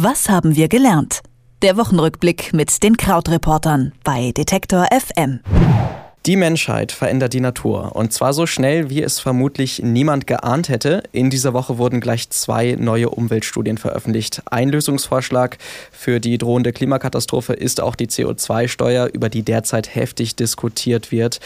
Was haben wir gelernt? Der Wochenrückblick mit den Krautreportern bei Detektor FM. Die Menschheit verändert die Natur und zwar so schnell, wie es vermutlich niemand geahnt hätte. In dieser Woche wurden gleich zwei neue Umweltstudien veröffentlicht. Ein Lösungsvorschlag für die drohende Klimakatastrophe ist auch die CO2-Steuer, über die derzeit heftig diskutiert wird.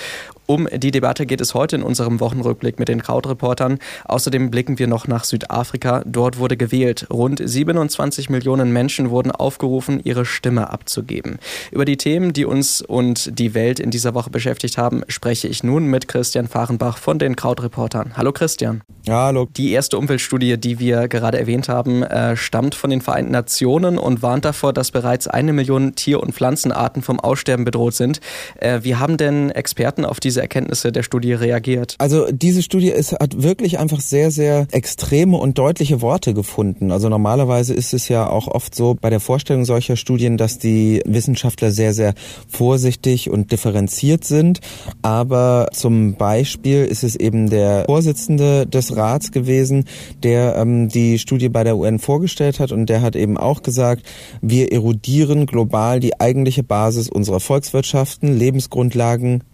Um die Debatte geht es heute in unserem Wochenrückblick mit den Krautreportern. Außerdem blicken wir noch nach Südafrika. Dort wurde gewählt. Rund 27 Millionen Menschen wurden aufgerufen, ihre Stimme abzugeben. Über die Themen, die uns und die Welt in dieser Woche beschäftigt haben, spreche ich nun mit Christian Fahrenbach von den Krautreportern. Hallo Christian. Ja, hallo. Die erste Umweltstudie, die wir gerade erwähnt haben, äh, stammt von den Vereinten Nationen und warnt davor, dass bereits eine Million Tier- und Pflanzenarten vom Aussterben bedroht sind. Äh, wie haben denn Experten auf diese Erkenntnisse der Studie reagiert? Also diese Studie ist, hat wirklich einfach sehr, sehr extreme und deutliche Worte gefunden. Also normalerweise ist es ja auch oft so bei der Vorstellung solcher Studien, dass die Wissenschaftler sehr, sehr vorsichtig und differenziert sind. Aber zum Beispiel ist es eben der Vorsitzende des Rats gewesen, der ähm, die Studie bei der UN vorgestellt hat und der hat eben auch gesagt, wir erodieren global die eigentliche Basis unserer Volkswirtschaften, Lebensgrundlagen,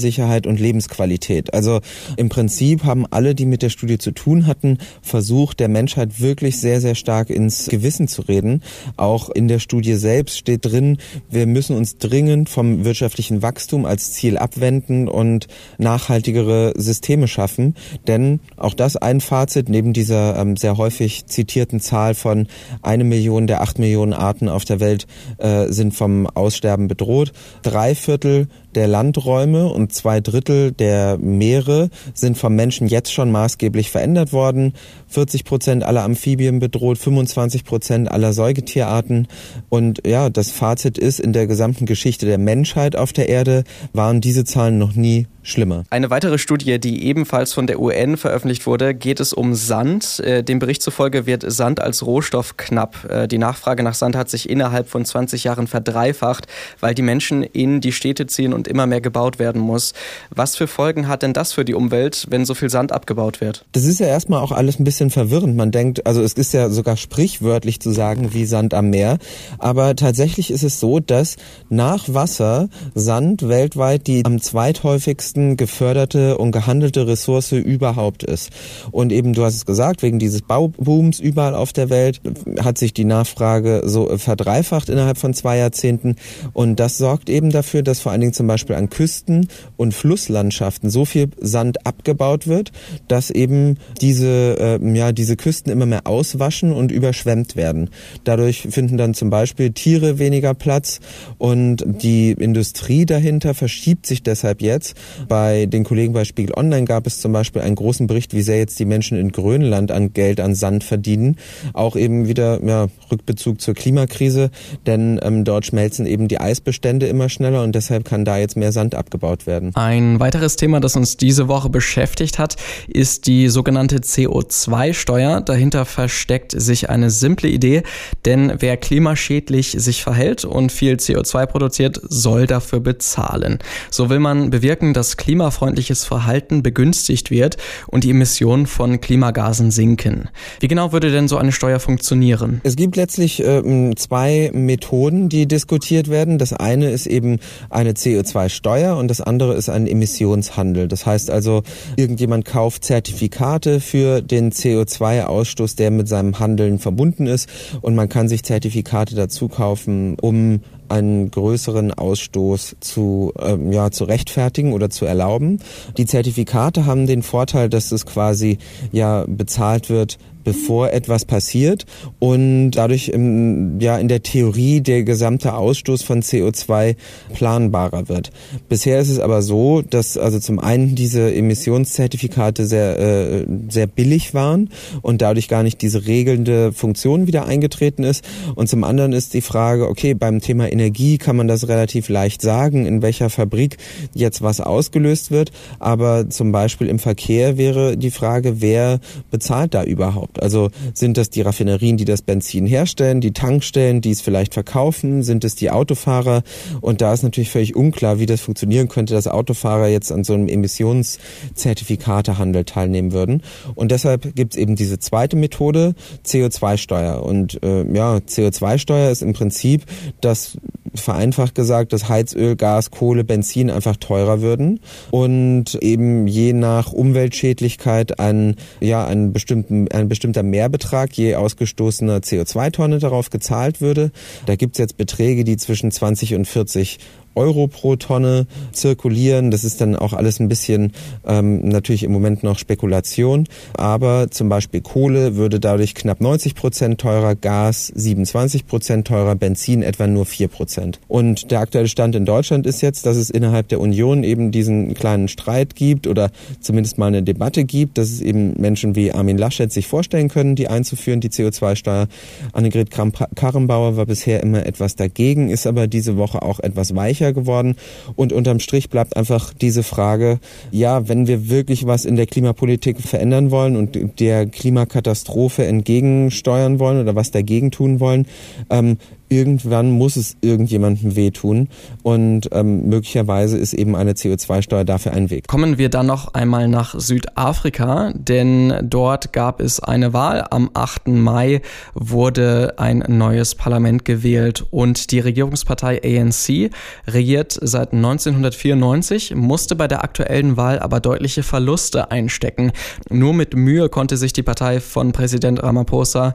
Nahrungsmittelsicherheit und Lebensqualität. Also im Prinzip haben alle, die mit der Studie zu tun hatten, versucht, der Menschheit wirklich sehr, sehr stark ins Gewissen zu reden. Auch in der Studie selbst steht drin, wir müssen uns dringend vom wirtschaftlichen Wachstum als Ziel abwenden und nachhaltigere Systeme schaffen. Denn auch das ein Fazit neben dieser ähm, sehr häufig zitierten Zahl von eine Million der acht Millionen Arten auf der Welt äh, sind vom Aussterben bedroht. Drei Viertel der Landräume und zwei Drittel der Meere sind vom Menschen jetzt schon maßgeblich verändert worden. 40 Prozent aller Amphibien bedroht, 25 Prozent aller Säugetierarten. Und ja, das Fazit ist, in der gesamten Geschichte der Menschheit auf der Erde waren diese Zahlen noch nie schlimmer. Eine weitere Studie, die ebenfalls von der UN veröffentlicht wurde, geht es um Sand. Äh, dem Bericht zufolge wird Sand als Rohstoff knapp. Äh, die Nachfrage nach Sand hat sich innerhalb von 20 Jahren verdreifacht, weil die Menschen in die Städte ziehen und immer mehr gebaut werden muss. Was für Folgen hat denn das für die Umwelt, wenn so viel Sand abgebaut wird? Das ist ja erstmal auch alles ein bisschen verwirrend. Man denkt, also es ist ja sogar sprichwörtlich zu sagen wie Sand am Meer. Aber tatsächlich ist es so, dass nach Wasser Sand weltweit die am zweithäufigsten geförderte und gehandelte Ressource überhaupt ist. Und eben, du hast es gesagt, wegen dieses Baubooms überall auf der Welt hat sich die Nachfrage so verdreifacht innerhalb von zwei Jahrzehnten. Und das sorgt eben dafür, dass vor allen Dingen zum Beispiel an Küsten und Flusslandschaften so viel Sand abgebaut wird, dass eben diese, äh, ja, diese Küsten immer mehr auswaschen und überschwemmt werden. Dadurch finden dann zum Beispiel Tiere weniger Platz und die Industrie dahinter verschiebt sich deshalb jetzt. Bei den Kollegen bei Spiegel Online gab es zum Beispiel einen großen Bericht, wie sehr jetzt die Menschen in Grönland an Geld an Sand verdienen. Auch eben wieder ja, Rückbezug zur Klimakrise, denn ähm, dort schmelzen eben die Eisbestände immer schneller und deshalb kann da jetzt mehr Sand abgebaut werden. Ein weiteres Thema, das uns diese Woche beschäftigt hat, ist die sogenannte CO2-Steuer. Dahinter versteckt sich eine simple Idee, denn wer klimaschädlich sich verhält und viel CO2 produziert, soll dafür bezahlen. So will man bewirken, dass klimafreundliches Verhalten begünstigt wird und die Emissionen von Klimagasen sinken. Wie genau würde denn so eine Steuer funktionieren? Es gibt letztlich äh, zwei Methoden, die diskutiert werden. Das eine ist eben eine CO2-Steuer und das andere ist ein Emissionshandel. Das heißt also, irgendjemand kauft Zertifikate für den CO2-Ausstoß, der mit seinem Handeln verbunden ist und man kann sich Zertifikate dazu kaufen, um einen größeren Ausstoß zu, ähm, ja, zu rechtfertigen oder zu erlauben. Die Zertifikate haben den Vorteil, dass es quasi ja bezahlt wird bevor etwas passiert und dadurch im, ja in der Theorie der gesamte Ausstoß von CO2 planbarer wird. Bisher ist es aber so, dass also zum einen diese Emissionszertifikate sehr äh, sehr billig waren und dadurch gar nicht diese regelnde Funktion wieder eingetreten ist und zum anderen ist die Frage, okay, beim Thema Energie kann man das relativ leicht sagen, in welcher Fabrik jetzt was ausgelöst wird. Aber zum Beispiel im Verkehr wäre die Frage, wer bezahlt da überhaupt? Also sind das die Raffinerien, die das Benzin herstellen, die Tankstellen, die es vielleicht verkaufen? Sind es die Autofahrer? Und da ist natürlich völlig unklar, wie das funktionieren könnte, dass Autofahrer jetzt an so einem Emissionszertifikatehandel teilnehmen würden. Und deshalb gibt es eben diese zweite Methode, CO2-Steuer. Und äh, ja, CO2-Steuer ist im Prinzip das vereinfacht gesagt, dass Heizöl, Gas, Kohle, Benzin einfach teurer würden und eben je nach Umweltschädlichkeit ein, ja, ein, bestimmten, ein bestimmter Mehrbetrag je ausgestoßener CO2-Tonne darauf gezahlt würde. Da gibt's jetzt Beträge, die zwischen 20 und 40 Euro pro Tonne zirkulieren. Das ist dann auch alles ein bisschen ähm, natürlich im Moment noch Spekulation. Aber zum Beispiel Kohle würde dadurch knapp 90 Prozent teurer, Gas 27 Prozent teurer, Benzin etwa nur 4 Prozent. Und der aktuelle Stand in Deutschland ist jetzt, dass es innerhalb der Union eben diesen kleinen Streit gibt oder zumindest mal eine Debatte gibt, dass es eben Menschen wie Armin Laschet sich vorstellen können, die einzuführen, die CO2-Steuer. Annegret Kramp-Karrenbauer war bisher immer etwas dagegen, ist aber diese Woche auch etwas weicher weicher geworden. Und unterm Strich bleibt einfach diese Frage, ja, wenn wir wirklich was in der Klimapolitik verändern wollen und der Klimakatastrophe entgegensteuern wollen oder was dagegen tun wollen, ähm, irgendwann muss es irgendjemandem wehtun und ähm, möglicherweise ist eben eine CO2-Steuer dafür ein Weg. Kommen wir dann noch einmal nach Südafrika, denn dort gab es eine Wahl. Am 8. Mai wurde ein neues Parlament gewählt und die Regierungspartei ANC regiert seit 1994, musste bei der aktuellen Wahl aber deutliche Verluste einstecken. Nur mit Mühe konnte sich die Partei von Präsident Ramaphosa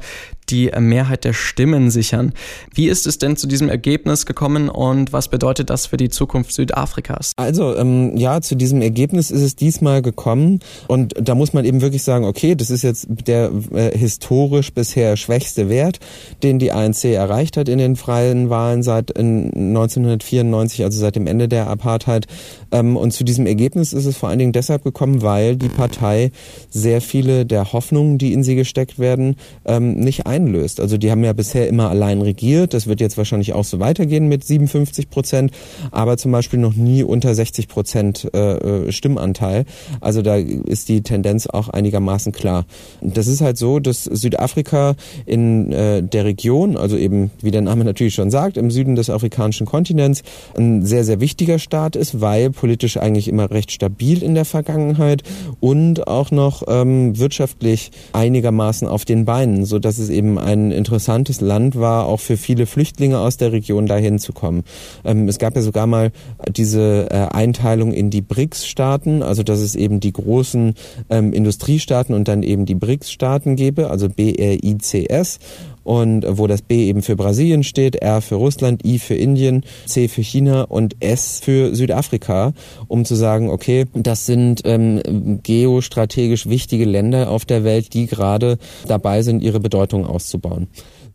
die Mehrheit der Stimmen sichern. Wie ist es denn zu diesem Ergebnis gekommen und was bedeutet das für die Zukunft Südafrikas? Also ähm, ja, zu diesem Ergebnis ist es diesmal gekommen und da muss man eben wirklich sagen, okay, das ist jetzt der äh, historisch bisher schwächste Wert, den die ANC erreicht hat in den freien Wahlen seit 1994, also seit dem Ende der Apartheid. Ähm, und zu diesem Ergebnis ist es vor allen Dingen deshalb gekommen, weil die Partei sehr viele der Hoffnungen, die in sie gesteckt werden, ähm, nicht einlöst. Also die haben ja bisher immer allein regiert. Das wird jetzt wahrscheinlich auch so weitergehen mit 57 Prozent, aber zum Beispiel noch nie unter 60 Prozent äh, äh, Stimmanteil. Also da ist die Tendenz auch einigermaßen klar. Das ist halt so, dass Südafrika in äh, der Region, also eben wie der Name natürlich schon sagt, im Süden des afrikanischen Kontinents ein sehr, sehr wichtiger Staat ist, weil politisch eigentlich immer recht stabil in der Vergangenheit und auch noch ähm, wirtschaftlich einigermaßen auf den Beinen, so dass es eben ein interessantes Land war, auch für viele Flüchtlinge aus der Region dahin zu kommen. Ähm, es gab ja sogar mal diese äh, Einteilung in die BRICS-Staaten, also dass es eben die großen ähm, Industriestaaten und dann eben die BRICS-Staaten gäbe, also B-R-I-C-S und wo das B eben für Brasilien steht, R für Russland, I für Indien, C für China und S für Südafrika, um zu sagen, okay, das sind ähm, geostrategisch wichtige Länder auf der Welt, die gerade dabei sind, ihre Bedeutung auszubauen.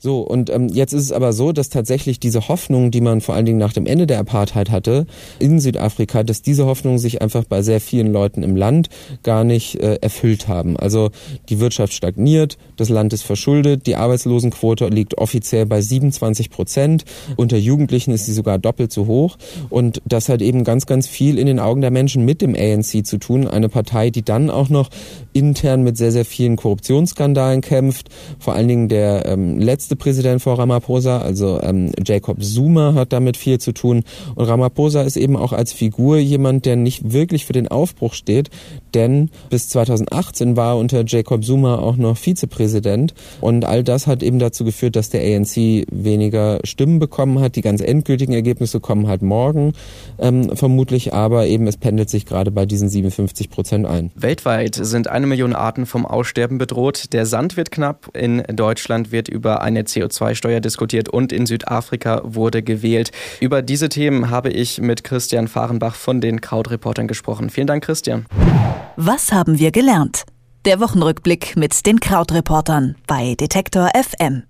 So, und ähm, jetzt ist es aber so, dass tatsächlich diese Hoffnung, die man vor allen Dingen nach dem Ende der Apartheid hatte in Südafrika, dass diese Hoffnungen sich einfach bei sehr vielen Leuten im Land gar nicht äh, erfüllt haben. Also die Wirtschaft stagniert, das Land ist verschuldet, die Arbeitslosenquote liegt offiziell bei 27 Prozent. Unter Jugendlichen ist sie sogar doppelt so hoch. Und das hat eben ganz, ganz viel in den Augen der Menschen mit dem ANC zu tun. Eine Partei, die dann auch noch intern mit sehr, sehr vielen Korruptionsskandalen kämpft. Vor allen Dingen der ähm, letzte letzte Präsident vor Ramaphosa, also ähm, Jacob Zuma hat damit viel zu tun. Und Ramaphosa ist eben auch als Figur jemand, der nicht wirklich für den Aufbruch steht, denn bis 2018 war unter Jacob Zuma auch noch Vizepräsident. Und all das hat eben dazu geführt, dass der ANC weniger Stimmen bekommen hat. Die ganz endgültigen Ergebnisse kommen halt morgen ähm, vermutlich, aber eben es pendelt sich gerade bei diesen 57 Prozent ein. Weltweit sind eine Million Arten vom Aussterben bedroht. Der Sand wird knapp. In Deutschland wird über eine eine CO2-Steuer diskutiert und in Südafrika wurde gewählt. Über diese Themen habe ich mit Christian Fahrenbach von den Krautreportern gesprochen. Vielen Dank, Christian. Was haben wir gelernt? Der Wochenrückblick mit den Krautreportern bei Detektor FM.